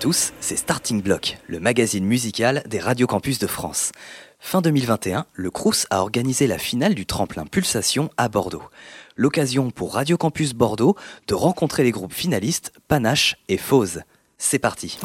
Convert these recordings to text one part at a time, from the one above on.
Tous, c'est Starting Block, le magazine musical des radios campus de France. Fin 2021, le Crous a organisé la finale du tremplin Pulsation à Bordeaux. L'occasion pour Radio Campus Bordeaux de rencontrer les groupes finalistes Panache et Fose. C'est parti.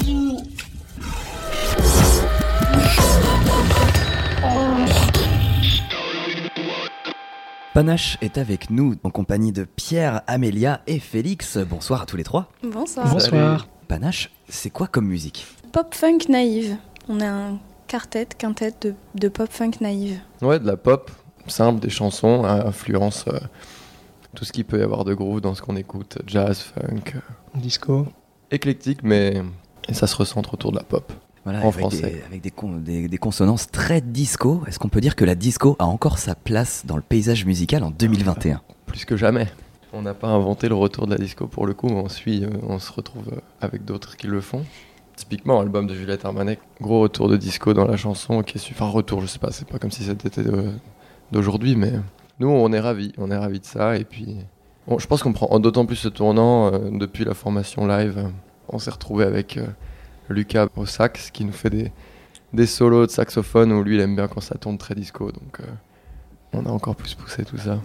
Panache est avec nous en compagnie de Pierre, Amélia et Félix. Bonsoir à tous les trois. Bonsoir. Bonsoir. Panache, c'est quoi comme musique Pop funk naïve. On a un quartet, quintet de, de pop funk naïve. Ouais, de la pop simple, des chansons, à influence euh, tout ce qu'il peut y avoir de groove dans ce qu'on écoute, jazz, funk, euh, Disco. éclectique, mais et ça se recentre autour de la pop. Voilà, En avec, français. Des, avec des, con- des- des consonances très disco. Est-ce qu'on peut dire que la disco a encore sa place dans le paysage musical en 2021 Plus que jamais. On n'a pas inventé le retour de la disco pour le coup, on suit, euh, on se retrouve euh, avec d'autres qui le font. Typiquement, l'album de Juliette Armanet, gros retour de disco dans la chanson, qui est su- enfin retour, je sais pas, c'est pas comme si c'était d'aujourd'hui, mais nous on est ravis, on est ravis de ça, et puis je pense qu'on prend d'autant plus ce tournant euh, depuis la formation live. on s'est retrouvé avec Lucas au sax qui nous fait des, des solos de saxophone où lui il aime bien quand ça tourne très disco, donc on a encore plus poussé tout ça.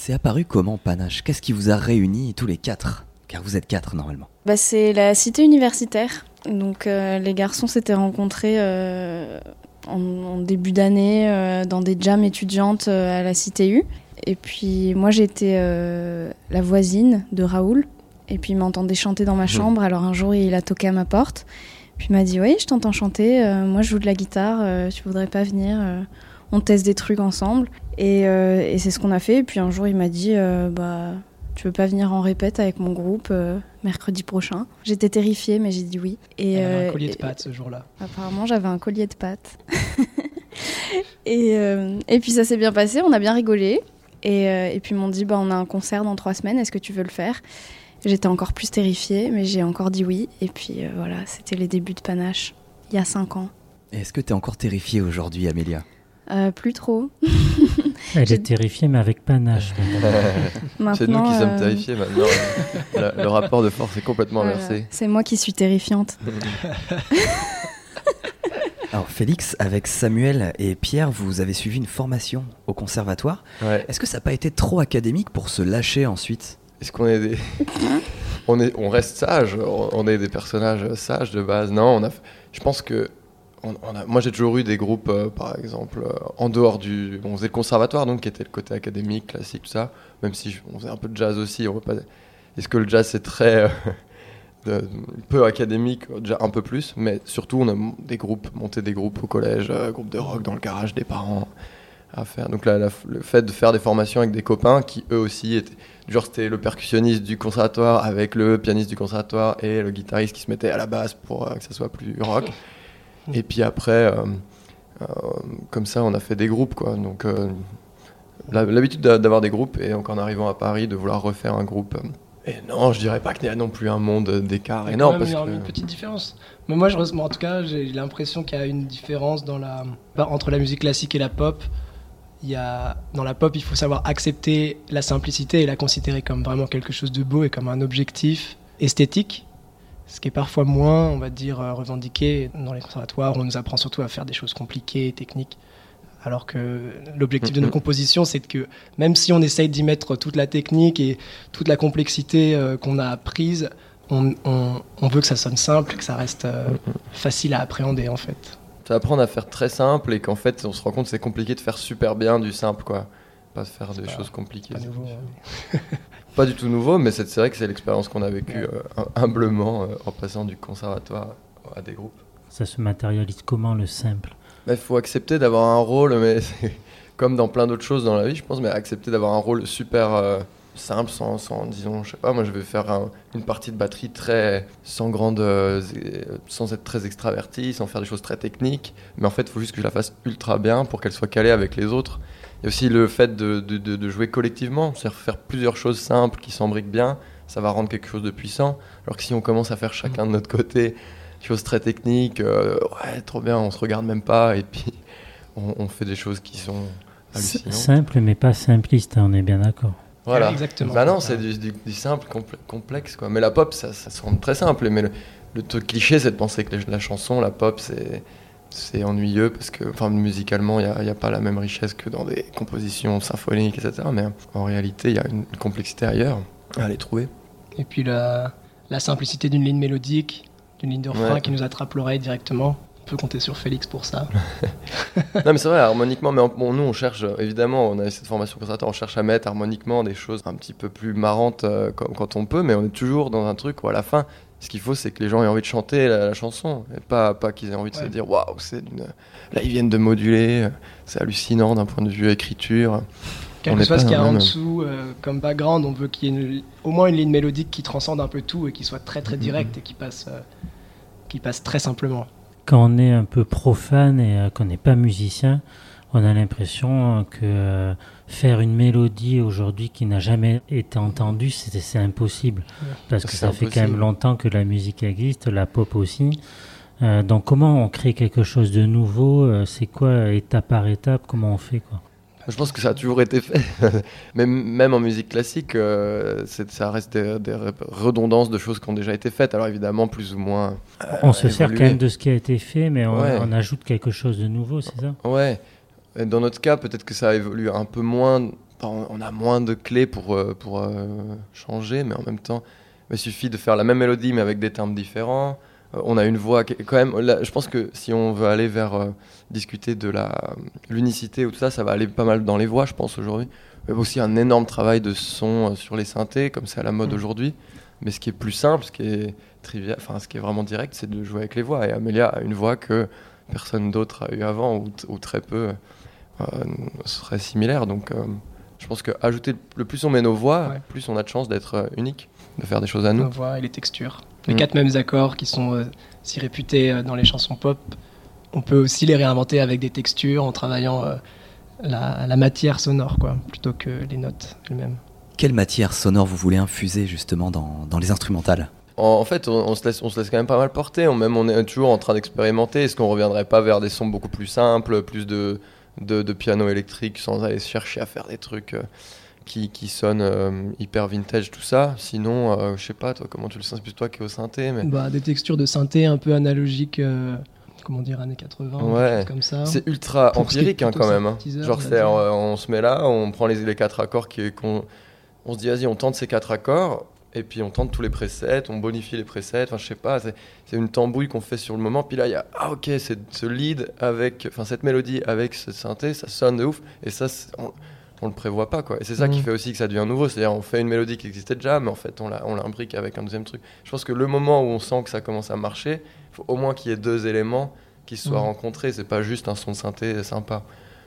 C'est apparu comment Panache? Qu'est-ce qui vous a réunis tous les quatre? Car vous êtes quatre normalement. Bah, c'est la cité universitaire. Donc euh, les garçons s'étaient rencontrés euh, en, en début d'année euh, dans des jams étudiantes à la cité U. Et puis moi j'étais la voisine de Raoul. Et puis il m'entendait chanter dans ma chambre. Alors un jour il a toqué à ma porte. Puis il m'a dit oui je t'entends chanter. moi je joue de la guitare. tu voudrais pas venir On teste des trucs ensemble. Et, euh, et c'est ce qu'on a fait. Et puis un jour il m'a dit euh, bah tu veux pas venir en répète avec mon groupe euh, mercredi prochain? J'étais terrifiée, mais j'ai dit oui. Et, Elle avait euh, un collier de pâtes ce jour-là. Apparemment, j'avais un collier de pâtes. et, euh, et puis ça s'est bien passé, on a bien rigolé. Et, euh, et puis ils m'ont dit, bah, on a un concert dans trois semaines, est-ce que tu veux le faire? J'étais encore plus terrifiée, mais j'ai encore dit oui. Et puis euh, voilà, c'était les débuts de Panache, il y a cinq ans. Est-ce que tu es encore terrifiée aujourd'hui, Amélia? Euh, plus trop. Elle J'ai- est terrifiée, mais avec panache. C'est nous qui sommes euh, terrifiés maintenant. Le- le rapport de force est complètement voilà. inversé. C'est moi qui suis terrifiante. Alors Félix, avec Samuel et Pierre, vous avez suivi une formation au conservatoire. Ouais. Est-ce que ça n'a pas été trop académique pour se lâcher ensuite? Est-ce qu'on est des. on, est, on reste sage, on on est des personnages sages de base. Non, on a. Je pense que. On- a- moi j'ai toujours eu des groupes, euh, par exemple, euh, en dehors du. On faisait le conservatoire, donc qui était le côté académique, classique, tout ça. Même si on faisait un peu de jazz aussi. Pas... Est-ce que le jazz c'est très. euh, peu académique, déjà un peu plus, mais surtout on a des groupes, monté des groupes au collège, groupes de rock dans le garage des parents à faire. Donc là, le fait de faire des formations avec des copains qui eux aussi étaient, genre c'était le percussionniste du conservatoire avec le pianiste du conservatoire et le guitariste qui se mettait à la basse pour que ça soit plus rock. Et puis après, euh, euh, comme ça, on a fait des groupes quoi. Donc euh, l'habitude d'a- d'avoir des groupes et donc en arrivant à Paris de vouloir refaire un groupe. et non, je dirais pas qu'il y a non plus un monde d'écart Il y a énorme parce une, que une petite différence. Mais moi, je, moi, en tout cas, j'ai l'impression qu'il y a une différence dans la, entre la musique classique et la pop. Il y a, dans la pop, il faut savoir accepter la simplicité et la considérer comme vraiment quelque chose de beau et comme un objectif esthétique. Ce qui est parfois moins, on va dire, euh, revendiqué dans les conservatoires. On nous apprend surtout à faire des choses compliquées, techniques. Alors que l'objectif de nos Mhm. compositions, c'est que même si on essaye d'y mettre toute la technique et toute la complexité euh, qu'on a apprise, on, on- on veut que ça sonne simple, que ça reste euh, facile à appréhender en fait. C'est apprendre à faire très simple et qu'en fait on se rend compte que c'est compliqué de faire super bien du simple quoi. Pas de faire des pas- choses compliquées. Pas nouveau. différent. Pas du tout nouveau, mais c'est vrai que c'est l'expérience qu'on a vécue euh, hum- humblement euh, en passant du conservatoire à des groupes. Ça se matérialise comment le simple? Il faut accepter d'avoir un rôle, mais comme dans plein d'autres choses dans la vie, je pense, mais accepter d'avoir un rôle super euh, simple, sans, sans, disons, je sais pas, moi je vais faire un- une partie de batterie très, sans grande, sans être très extraverti, sans faire des choses très techniques, mais en fait, il faut juste que je la fasse ultra bien pour qu'elle soit calée avec les autres. Il y a aussi le fait de, de- de- de jouer collectivement, c'est-à-dire faire plusieurs choses simples qui s'embriquent bien, ça va rendre quelque chose de puissant. Alors que si on commence à faire chacun de notre côté, choses très techniques, euh, ouais, trop bien, on se regarde même pas, et puis on, on fait des choses qui sont hallucinantes. Simple, mais pas simpliste, hein, on est bien d'accord. Voilà. Exactement. Bah non, c'est du, du- du simple, complexe, quoi. Mais la pop, ça, ça semble très simple, mais le- le truc cliché, c'est de penser que la chanson, la pop, c'est c'est ennuyeux parce que, enfin, musicalement, il n'y a, a, pas la même richesse que dans des compositions symphoniques, etc. Mais en réalité, il y a une, complexité ailleurs à aller trouver. Et puis la, la simplicité d'une ligne mélodique, d'une ligne de refrain qui nous attrape l'oreille directement. On peut compter sur Félix pour ça. non, mais c'est vrai, harmoniquement, mais bon, nous, on cherche, évidemment, on a cette formation conservatoire, on cherche à mettre harmoniquement des choses un petit peu plus marrantes euh, quand, quand, on peut, mais on est toujours dans un truc où à la fin, ce qu'il faut, c'est que les gens aient envie de chanter la, chanson, et pas, pas qu'ils aient envie de se dire waouh, c'est là ils viennent de moduler, c'est hallucinant d'un point de vue écriture. Quel que soit ce qu'il y a en dessous euh, comme background, on veut qu'il y ait au moins une ligne mélodique qui transcende un peu tout et qui soit très très directe et qui passe, euh, qui passe très simplement. Quand on est un peu profane et euh, qu'on n'est pas musicien, on a l'impression que faire une mélodie aujourd'hui qui n'a jamais été entendue, c'est impossible. Parce que ça fait quand même longtemps que la musique existe, la pop aussi. Euh, donc comment on crée quelque chose de nouveau euh, C'est quoi étape par étape Comment on fait quoi? Je pense que ça a toujours été fait. Mais même en musique classique, euh, ça reste des, redondances de choses qui ont déjà été faites. Alors évidemment, plus ou moins. on se sert quand même de ce qui a été fait, mais on, on ajoute quelque chose de nouveau, c'est ça? Ouais dans notre cas, peut-être que ça évolue un peu moins. On a moins de clés pour, euh, pour euh, changer, mais en même temps, il suffit de faire la même mélodie, mais avec des timbres différents. Euh, on a une voix qui est quand même. je pense que si on veut aller vers discuter de l'unicité ou tout ça, ça va aller pas mal dans les voix, je pense, aujourd'hui. Il y a aussi un énorme travail de son sur les synthés, comme c'est à la mode aujourd'hui. Mais ce qui est plus simple, ce qui est trivial, enfin, ce qui est vraiment direct, c'est de jouer avec les voix. Et Amélia a une voix que personne d'autre a eu avant, ou, ou très peu. Euh, serait similaire. Donc euh, je pense qu'ajouter le plus on met nos voix, plus on a de chance d'être euh, unique, de faire des choses à nous. Nos voix et les textures. Les mm. quatre mêmes accords qui sont si réputés dans les chansons pop, on peut aussi les réinventer avec des textures en travaillant la, matière sonore, quoi, plutôt que les notes elles-mêmes. Quelle matière sonore vous voulez infuser justement dans, dans les instrumentales? En, fait, on, se laisse, on se laisse quand même pas mal porter. On, même, on est toujours en train d'expérimenter. Est-ce qu'on reviendrait pas vers des sons beaucoup plus simples, plus de, de, piano électrique sans aller chercher à faire des trucs euh, qui, qui sonnent euh, hyper vintage, tout ça? Sinon, euh, je sais pas, toi, comment tu le sens? Plus toi qui es au synthé mais... bah, Des textures de synthé un peu analogiques comment dire, années 80, ouais. comme ça. C'est ultra empirique hein, quand même. Hein. Genre, on, se met là, on prend les, les quatre accords qui, qu'on on se dit, vas-y, on tente ces quatre accords, et puis on tente tous les presets, on bonifie les presets, enfin je sais pas, c'est une tambouille qu'on fait sur le moment, puis là il y a, ah ok, ce lead avec, enfin cette mélodie avec ce synthé, ça sonne de ouf, et ça on, on le prévoit pas quoi, et c'est ça qui mm. fait aussi que ça devient nouveau, c'est-à-dire on fait une mélodie qui existait déjà, mais en fait on l'imbrique avec un deuxième truc. Je pense que le moment où on sent que ça commence à marcher, il faut au moins qu'il y ait deux éléments qui soient mm. rencontrés, c'est pas juste un son de synthé sympa.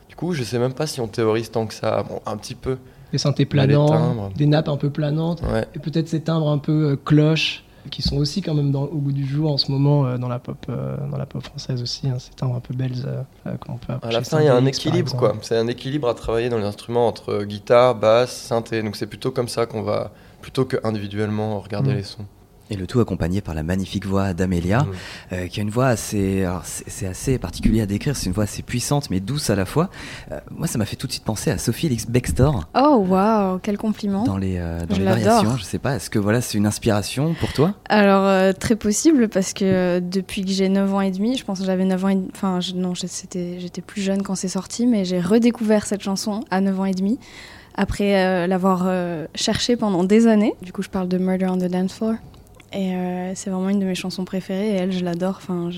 Du coup, je sais même pas si on théorise tant que ça, bon, un petit peu des synthés planants, des nappes un peu planantes, et peut-être ces timbres un peu euh, cloches qui sont aussi quand même dans, au goût du jour en ce moment euh, dans la pop euh, dans la pop française aussi hein, ces timbres un peu belles qu'on peut à la fin il y a un équilibre quoi. c'est un équilibre à travailler dans les instruments entre guitare basse synthé. Donc c'est plutôt comme ça qu'on va plutôt que individuellement regarder mm. les sons et le tout accompagné par la magnifique voix d'Amélia, mmh. euh, qui a une voix assez, c'est assez particulier à décrire, c'est une voix assez puissante mais douce à la fois. Euh, moi, ça m'a fait tout de suite penser à Sophie Elix Bextor. Oh waouh, quel compliment Dans les, euh, dans les variations, je sais pas, est-ce que voilà, c'est une inspiration pour toi? Alors très possible parce que depuis que j'ai 9 ans et demi, je pense que j'avais 9 ans et demi, enfin non, j'étais plus jeune quand c'est sorti, mais j'ai redécouvert cette chanson à 9 ans et demi après l'avoir cherchée pendant des années. Du coup, je parle de Murder on the Dance Floor. Et euh, c'est vraiment une de mes chansons préférées. Et elle, je l'adore. Enfin,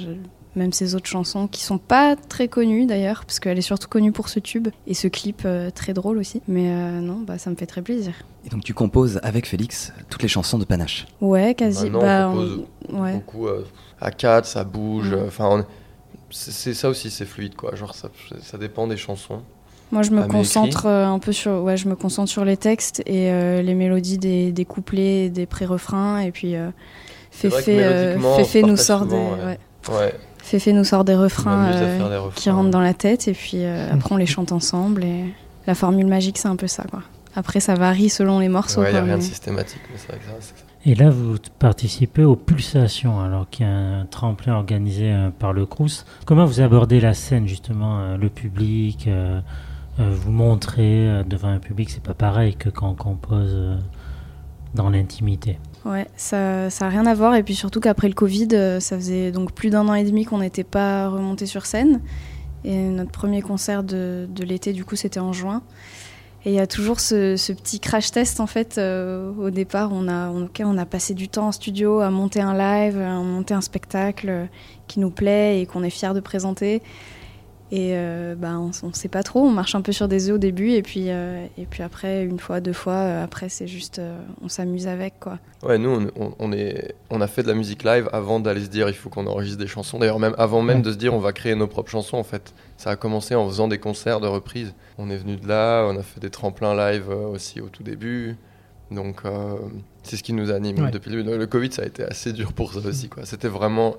même ses autres chansons qui sont pas très connues d'ailleurs, parce qu'elle est surtout connue pour ce tube et ce clip euh, très drôle aussi. Mais euh, non, bah, ça me fait très plaisir. Et donc tu composes avec Félix toutes les chansons de Panache Ouais, quasi. bah, on compose ouais. beaucoup à quatre, ça bouge. Enfin, c'est ça aussi, c'est fluide quoi. Genre ça, ça dépend des chansons. Moi, je me concentre euh, un peu sur, ouais, je me concentre sur les textes et euh, les mélodies des, des couplets, des pré-refrains, et puis euh, Féfé, nous sort des, ouais. nous sort des refrains, qui rentrent dans la tête, et puis après on les chante ensemble. Et la formule magique, c'est un peu ça, quoi. Après, ça varie selon les morceaux. Il n'y a rien de systématique, mais c'est vrai que ça. Et là, vous participez aux Pulsations, alors qu'il y a un tremplin organisé par le Crous. Comment vous abordez la scène, justement, le public euh, vous montrer euh, devant un public, c'est pas pareil que quand on compose euh, dans l'intimité. Ouais, ça n'a rien à voir. Et puis surtout qu'après le Covid, euh, ça faisait donc plus d'un an et demi qu'on n'était pas remonté sur scène. Et notre premier concert de, de l'été, du coup, c'était en juin. Et il y a toujours ce, petit crash test, en fait. Euh, au départ, on a, on, on a passé du temps en studio à monter un live, à monter un spectacle qui nous plaît et qu'on est fier de présenter. Et euh, bah, on ne sait pas trop, on marche un peu sur des œufs au début, et puis, euh, et puis après, une fois, deux fois, euh, après, c'est juste, euh, on s'amuse avec. Quoi. Ouais, nous, on, on, est, on a fait de la musique live avant d'aller se dire il faut qu'on enregistre des chansons. D'ailleurs, même avant même ouais. de se dire on va créer nos propres chansons, en fait. Ça a commencé en faisant des concerts de reprise. On est venu de là, on a fait des tremplins live aussi au tout début. Donc, c'est ce qui nous anime ouais. depuis le début. Le Covid, ça a été assez dur pour ça aussi. Quoi. C'était vraiment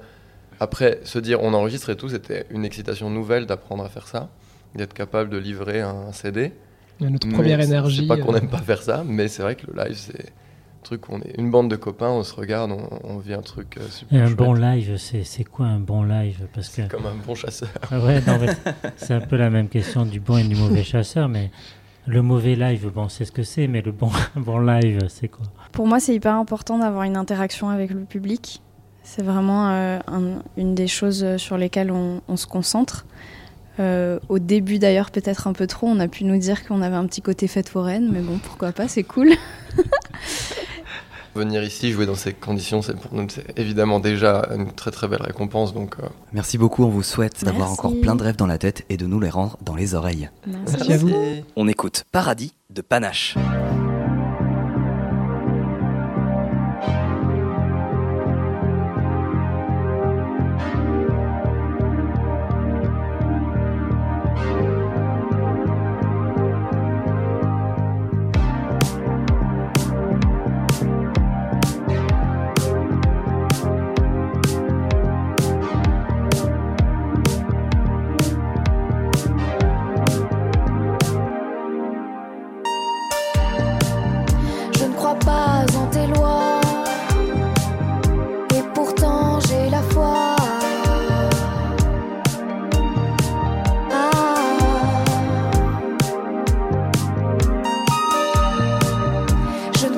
après, se dire on enregistre et tout, c'était une excitation nouvelle d'apprendre à faire ça, d'être capable de livrer un CD. Et notre première mais énergie. C'est pas qu'on euh... n'aime pas faire ça, mais c'est vrai que le live, c'est un truc où on est une bande de copains, on se regarde, on, on vit un truc euh, super. Et un chouette. bon live, c'est quoi un bon live? Parce que comme un bon chasseur. Ah ouais, c'est un peu la même question du bon et du mauvais chasseur, mais le mauvais live, bon, c'est ce que c'est, mais le bon, bon live, c'est quoi? Pour moi, c'est hyper important d'avoir une interaction avec le public. C'est vraiment euh, un, une des choses sur lesquelles on, on se concentre. Euh, au début d'ailleurs peut-être un peu trop, on a pu nous dire qu'on avait un petit côté fête foraine, mais bon pourquoi pas, c'est cool. Venir ici jouer dans ces conditions, c'est pour nous évidemment déjà une très très belle récompense. Donc, euh... Merci beaucoup, on vous souhaite d'avoir encore plein de rêves dans la tête et de nous les rendre dans les oreilles. Merci, Merci à vous. On écoute Paradis de Panache.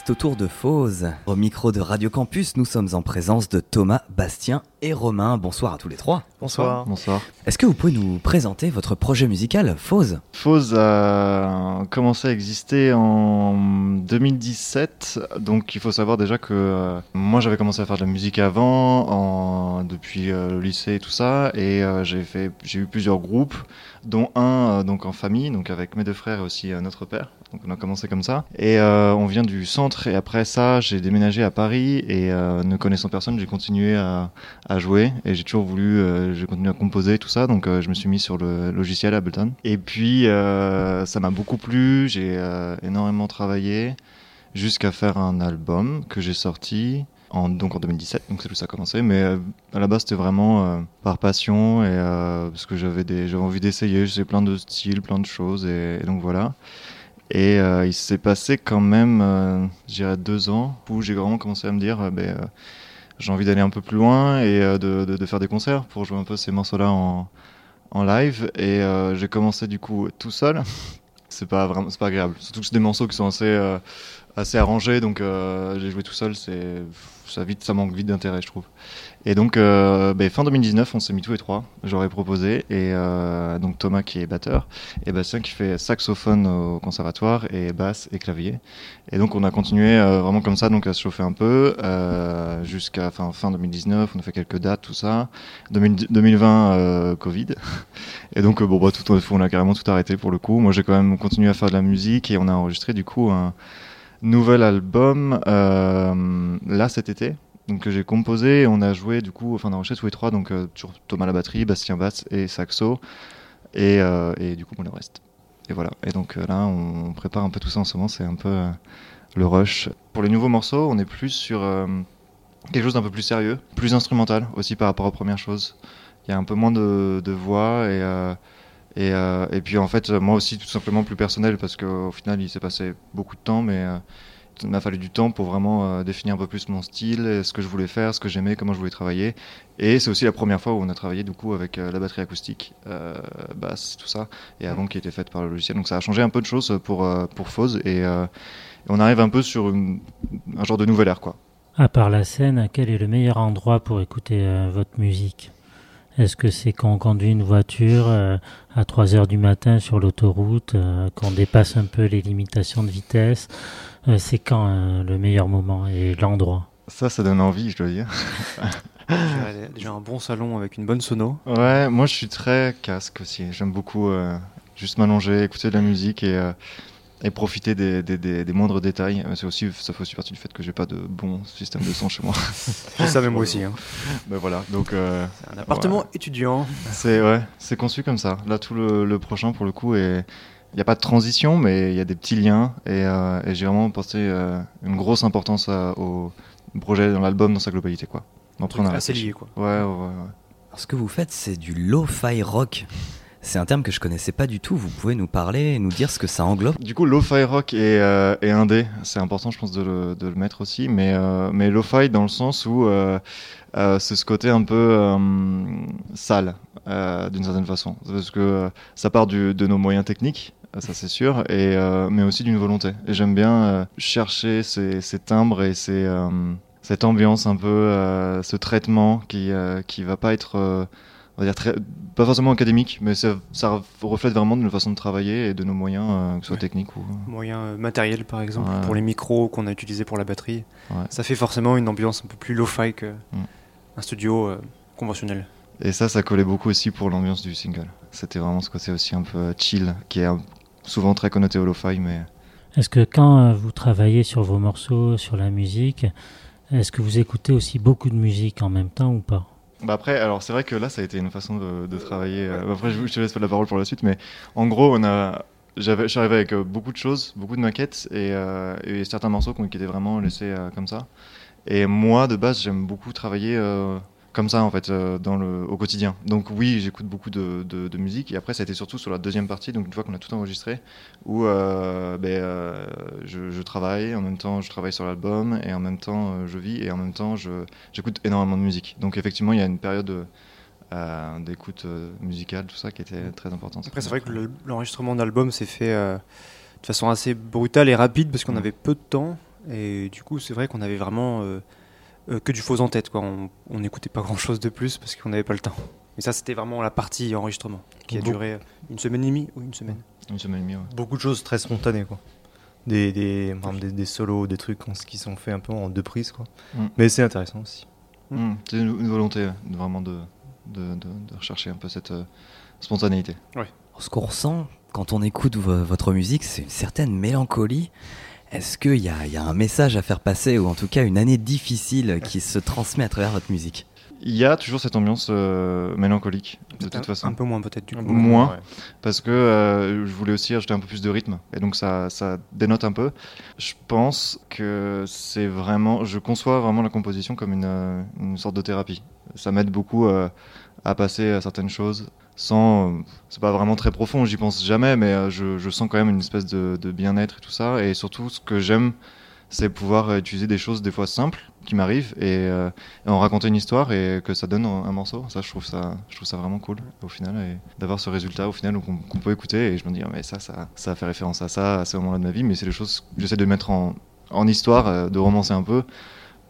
podcast autour de Fose. Au micro de Radio Campus, nous sommes en présence de Thomas, Bastien et Romain. Bonsoir à tous les trois. Bonsoir. Bonsoir. Est-ce que vous pouvez nous présenter votre projet musical, Fose Fose a commencé à exister en 2017, donc il faut savoir déjà que euh, moi j'avais commencé à faire de la musique avant, en, depuis euh, le lycée et tout ça, et euh, j'ai fait, j'ai eu plusieurs groupes, dont un donc en famille, donc avec mes deux frères et aussi notre père. Donc on a commencé comme ça. Et euh, on vient du centre et après ça, j'ai déménagé à Paris et euh, ne connaissant personne, j'ai continué à, à, jouer et j'ai toujours voulu, euh, j'ai continué à composer tout ça. Donc je me suis mis sur le logiciel Ableton. Et puis ça m'a beaucoup plu, j'ai énormément travaillé jusqu'à faire un album que j'ai sorti. En, donc en 2017, donc c'est tout ça a commencé. Mais à la base, c'était vraiment par passion et parce que j'avais envie d'essayer. Je sais plein de styles, plein de choses et, donc voilà. Et euh, il s'est passé quand même, euh, j'irais deux ans, où j'ai vraiment commencé à me dire, euh, ben, j'ai envie d'aller un peu plus loin et de, de, de, faire des concerts pour jouer un peu ces morceaux-là en, en, live. Et j'ai commencé du coup tout seul. c'est pas vraiment, c'est pas agréable. Surtout que c'est des morceaux qui sont assez, assez arrangés, donc j'ai joué tout seul. C'est, ça vite, ça manque vite d'intérêt, je trouve. Et donc, euh, ben, fin 2019, on s'est mis tous les trois. J'aurais proposé. Et euh, donc, Thomas qui est batteur, et Bastien qui fait saxophone au conservatoire, et basse et clavier. Et donc, on a continué euh, vraiment comme ça, donc à se chauffer un peu, euh, jusqu'à fin, fin 2019. On a fait quelques dates, tout ça. 2020, euh, Covid. Et donc, bon, bah, tout, on a carrément tout arrêté pour le coup. Moi, j'ai quand même continué à faire de la musique, et on a enregistré du coup un nouvel album là cet été que j'ai composé on a joué du coup, enfin on a enregistré tous les trois, donc euh, toujours Thomas la batterie, Bastien basse et saxo, et, euh, et du coup moi le reste. Et voilà. Et donc euh, là on prépare un peu tout ça en ce moment, c'est un peu le rush. Pour les nouveaux morceaux, on est plus sur quelque chose d'un peu plus sérieux, plus instrumental aussi par rapport aux premières choses. Il y a un peu moins de, voix et et, et, puis en fait moi aussi tout simplement plus personnel parce qu'au final il s'est passé beaucoup de temps, mais m'a fallu du temps pour vraiment euh, définir un peu plus mon style, ce que je voulais faire, ce que j'aimais, comment je voulais travailler. Et c'est aussi la première fois où on a travaillé du coup avec euh, la batterie acoustique, euh, basse, tout ça, et avant qui était faite par le logiciel. Donc ça a changé un peu de choses pour pour Fose et, on arrive un peu sur un genre de nouvelle ère quoi. À part la scène, quel est le meilleur endroit pour écouter votre musique? Est-ce que c'est quand on conduit une voiture à 3 heures du matin sur l'autoroute, qu'on dépasse un peu les limitations de vitesse? euh, c'est quand euh, le meilleur moment et l'endroit Ça, ça donne envie, je dois dire. déjà un bon salon avec une bonne sono. Ouais, moi je suis très casque aussi. J'aime beaucoup euh, juste m'allonger, écouter de la musique et, et profiter des, des, des, moindres détails. C'est aussi, ça fait aussi partie du fait que j'ai pas de bon système de son chez moi. je savais moi aussi. Hein. Ben voilà, donc. c'est un appartement étudiant. C'est ouais, c'est conçu comme ça. Là, tout le, le prochain pour le coup est il n'y a pas de transition, mais il y a des petits liens. Et, euh, et j'ai vraiment porté euh, une grosse importance au projet dans l'album, dans sa globalité. Quoi. Donc, on a assez lié. Quoi. Ouais, ouais, ouais. Alors, ce que vous faites, c'est du lo-fi rock. C'est un terme que je connaissais pas du tout. Vous pouvez nous parler et nous dire ce que ça englobe? Du coup, lo-fi rock et, euh, et indé, c'est important, je pense, de le, de le mettre aussi. Mais, euh, mais lo-fi dans le sens où euh, euh c'est ce côté un peu euh, sale, d'une certaine façon. Parce que ça part du, de nos moyens techniques, ça c'est sûr, et, euh, mais aussi d'une volonté. Et j'aime bien euh, chercher ces, ces, timbres et ces, euh, cette ambiance un peu, ce traitement qui qui va pas être, on va dire très, pas forcément académique, mais ça, ça, reflète vraiment notre façon de travailler et de nos moyens, que ce soit techniques ou moyens matériels par exemple pour les micros qu'on a utilisés pour la batterie. Ouais. Ça fait forcément une ambiance un peu plus lo-fi que mm. studio conventionnel. Et ça, ça collait beaucoup aussi pour l'ambiance du single. C'était vraiment ce côté aussi un peu chill, qui est souvent très connoté lo-fi. Mais... Est-ce que quand euh, vous travaillez sur vos morceaux, sur la musique, est-ce que vous écoutez aussi beaucoup de musique en même temps ou pas? Bah après, alors c'est vrai que là, ça a été une façon de, de travailler. Euh, après, je, je te laisse la parole pour la suite, mais en gros, on a, j'avais, arrivé avec euh, beaucoup de choses, beaucoup de maquettes et, euh, et certains morceaux qui étaient vraiment laissés euh, comme ça. Et moi, de base, j'aime beaucoup travailler comme ça en fait euh, dans le, au quotidien. Donc oui, j'écoute beaucoup de, de, de, musique et après ça a été surtout sur la deuxième partie, donc une fois qu'on a tout enregistré, où euh, ben, euh, je, je, travaille, en même temps je travaille sur l'album et en même temps je vis et en même temps j'écoute énormément de musique. Donc effectivement il y a une période d'écoute musicale, tout ça qui était très importante. Après c'est vrai que l'enregistrement d'album s'est fait de façon assez brutale et rapide parce qu'on mmh. avait peu de temps Et du coup, c'est vrai qu'on avait vraiment que du faux en tête. Quoi. On n'écoutait pas grand-chose de plus parce qu'on n'avait pas le temps. Et ça, c'était vraiment la partie enregistrement qui a duré une semaine et demie ou une semaine. Une semaine et demie, Beaucoup de choses très spontanées, quoi. Des, des, des, solos, des trucs qui sont faits un peu en deux prises, quoi. Mm. Mais c'est intéressant aussi. Mm. C'est une, volonté vraiment de, de, de, rechercher un peu cette euh, spontanéité. Ce qu'on ressent quand on écoute votre musique, c'est une certaine mélancolie. Est-ce qu'il y, y, a un message à faire passer, ou en tout cas une année difficile qui se transmet à travers votre musique? Il y a toujours cette ambiance euh, mélancolique, de toute façon. Un peu moins peut-être du coup. Moins, parce que euh, je voulais aussi ajouter un peu plus de rythme, et donc ça, ça dénote un peu. Je pense que c'est vraiment, je conçois vraiment la composition comme une, euh, une sorte de thérapie. Ça m'aide beaucoup à passer à certaines choses sans, c'est pas vraiment très profond, j'y pense jamais, mais je, je, sens quand même une espèce de, bien-être et tout ça, et surtout ce que j'aime c'est pouvoir utiliser des choses des fois simples qui m'arrivent et, euh, en raconter une histoire et que ça donne un, morceau. Ça, je trouve ça, je trouve ça vraiment cool au final et d'avoir ce résultat au final qu'on peut écouter et je me dis ah, mais ça, ça, fait référence à ça à ce moment-là de ma vie, mais c'est des choses que j'essaie de mettre en, histoire, euh, de romancer un peu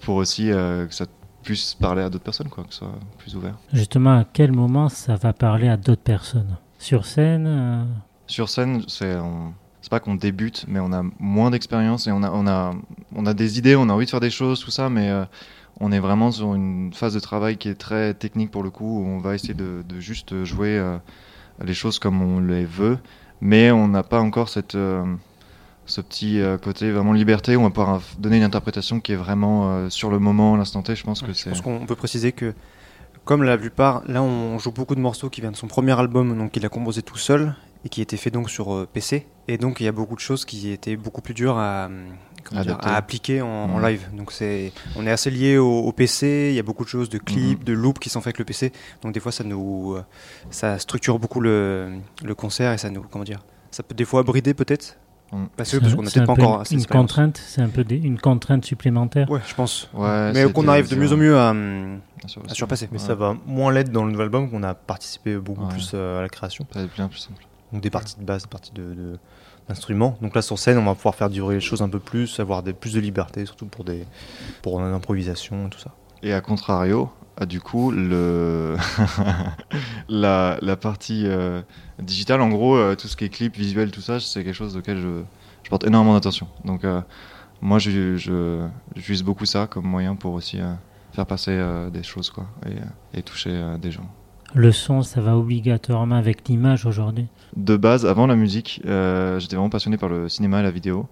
pour aussi euh, que ça puisse parler à d'autres personnes, quoi, que ce soit plus ouvert. Justement, à quel moment ça va parler à d'autres personnes? Sur scène Sur scène, c'est c'est pas qu'on débute, mais on a moins d'expérience et on a, on, a, on a des idées, on a envie de faire des choses, tout ça, mais euh, on est vraiment sur une phase de travail qui est très technique pour le coup, où on va essayer de, de juste jouer euh, les choses comme on les veut, mais on n'a pas encore cette, euh, ce petit côté vraiment liberté où on va pouvoir donner une interprétation qui est vraiment sur le moment, l'instant T. Je pense que c'est. Je pense qu'on peut préciser que comme la plupart, là on joue beaucoup de morceaux qui viennent de son premier album, donc il a composé tout seul, et qui était fait donc sur euh, PC. Et donc il y a beaucoup de choses qui étaient beaucoup plus dures à, à appliquer en, live. Donc c'est, on est assez lié au, PC. Il y a beaucoup de choses, de clips, mhm. de loops qui sont faits avec le PC. Donc des fois ça nous, euh, ça structure beaucoup le, le concert et ça nous, comment dire, ça peut des fois brider peut-être. Mm. Parce, parce qu'on n'a pas encore une, une contrainte, c'est un peu une contrainte supplémentaire. Ouais, je pense. mais qu'on arrive de mieux en mieux à, à surpasser. Mais ça va moins l'être dans le nouvel album qu'on a participé beaucoup plus euh, à la création. Ça va être bien plus simple. Donc des parties de base, des parties de, d'instruments. Donc là sur scène, on va pouvoir faire durer les choses un peu plus, avoir des, plus de liberté, surtout pour des pour l'improvisation et tout ça. Et à contrario, ah, du coup, le la, la, partie euh, digitale, en gros, euh, tout ce qui est clip, visuel, tout ça, c'est quelque chose auquel je, je porte énormément d'attention. Donc euh, moi, je, je, j'utilise beaucoup ça comme moyen pour aussi faire passer des choses quoi, et, et toucher des gens. Le son, ça va obligatoirement avec l'image aujourd'hui? De base, avant la musique, j'étais vraiment passionné par le cinéma et la vidéo.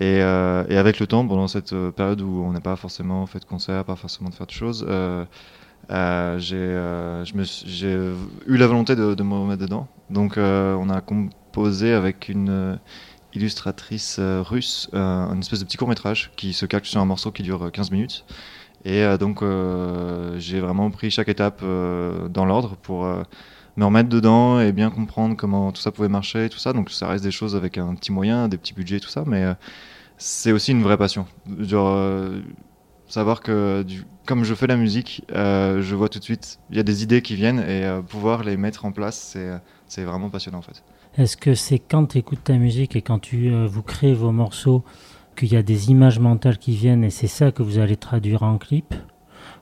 Et, euh, et avec le temps, pendant cette euh, période où on n'a pas forcément fait de concert, pas forcément de faire de choses, j'ai eu la volonté de, de, me remettre dedans. Donc on a composé avec une illustratrice russe un espèce de petit court métrage qui se calque sur un morceau qui dure 15 minutes. Et euh, donc, euh, j'ai vraiment pris chaque étape euh, dans l'ordre pour me remettre dedans et bien comprendre comment tout ça pouvait marcher et tout ça. Donc, ça reste des choses avec un petit moyen, des petits budgets, tout ça, mais c'est aussi une vraie passion. Genre, savoir que comme je fais la musique, je vois tout de suite, il y a des idées qui viennent et pouvoir les mettre en place, c'est vraiment passionnant en fait. Est-ce que c'est quand tu écoutes ta musique et quand tu vous créez vos morceaux qu'il y a des images mentales qui viennent et c'est ça que vous allez traduire en clip?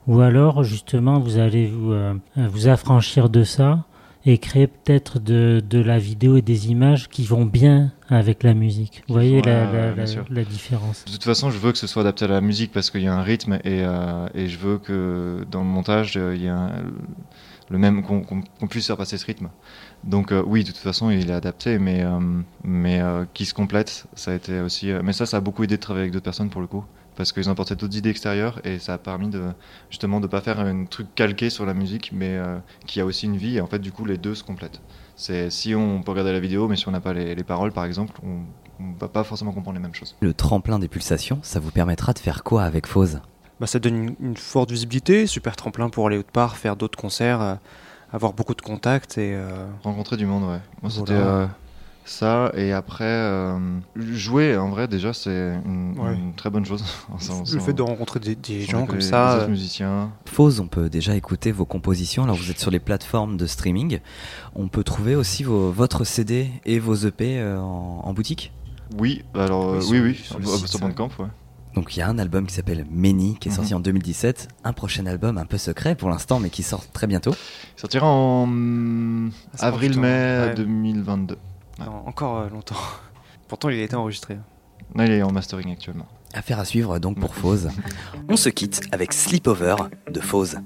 Ou alors justement vous allez vous, euh, vous affranchir de ça et créer peut-être de, de, la vidéo et des images qui vont bien avec la musique. Vous voyez la, la, différence? De toute façon, je veux que ce soit adapté à la musique parce qu'il y a un rythme et, euh, et, je veux que dans le montage, il y a le même qu'on puisse faire passer ce rythme. Donc euh, oui, de toute façon, il est adapté, mais, euh, mais euh, qui se complète, ça a été aussi... mais ça, ça a beaucoup aidé de travailler avec d'autres personnes pour le coup, parce qu'ils ont apporté d'autres idées extérieures, et ça a permis de, justement de ne pas faire un truc calqué sur la musique, mais qui a aussi une vie, et en fait, du coup, les deux se complètent. C'est si on peut regarder la vidéo, mais si on n'a pas les, paroles, par exemple, on ne va pas forcément comprendre les mêmes choses. Le tremplin des pulsations, ça vous permettra de faire quoi avec Fose bah, Ça donne une, forte visibilité, super tremplin pour aller autre part, faire d'autres concerts avoir beaucoup de contacts et euh, rencontrer du monde ouais moi c'était euh, ça et après euh, jouer en vrai déjà c'est une, très bonne chose. Le fait de rencontrer des, gens comme ça des euh, musiciens. Fausse, on peut déjà écouter vos compositions. Alors vous êtes sur les plateformes de streaming. On peut trouver aussi vos, votre CD et vos EP euh, en, boutique oui alors oui, sur, oui, oui sur, sur, Bandcamp ouais. donc il y a un album qui s'appelle Méni qui est mhm. sorti en 2017, un prochain album un peu secret pour l'instant mais qui sort très bientôt. Il sortira en avril-mai 2022. Encore euh, longtemps. Pourtant, il a été enregistré. Il est en mastering actuellement. Affaire à suivre donc pour mm. Fauze. On se quitte avec Sleepover de Fauze.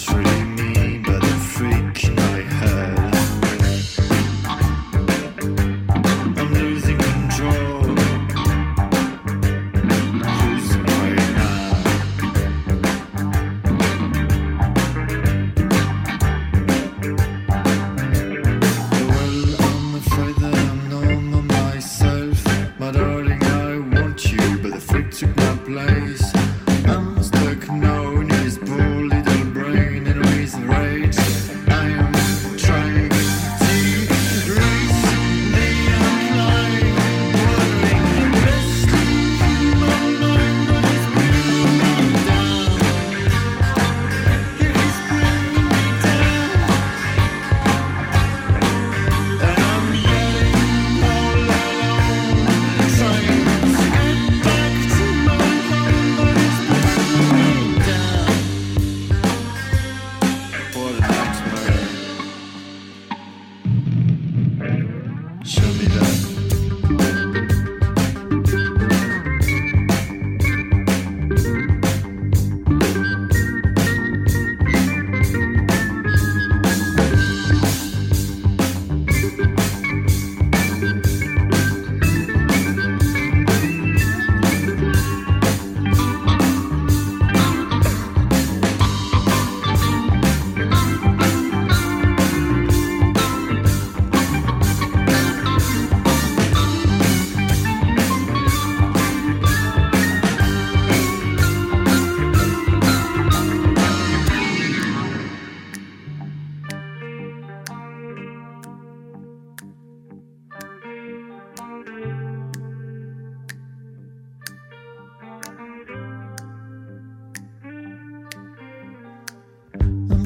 street.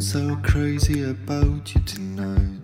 so crazy about you tonight.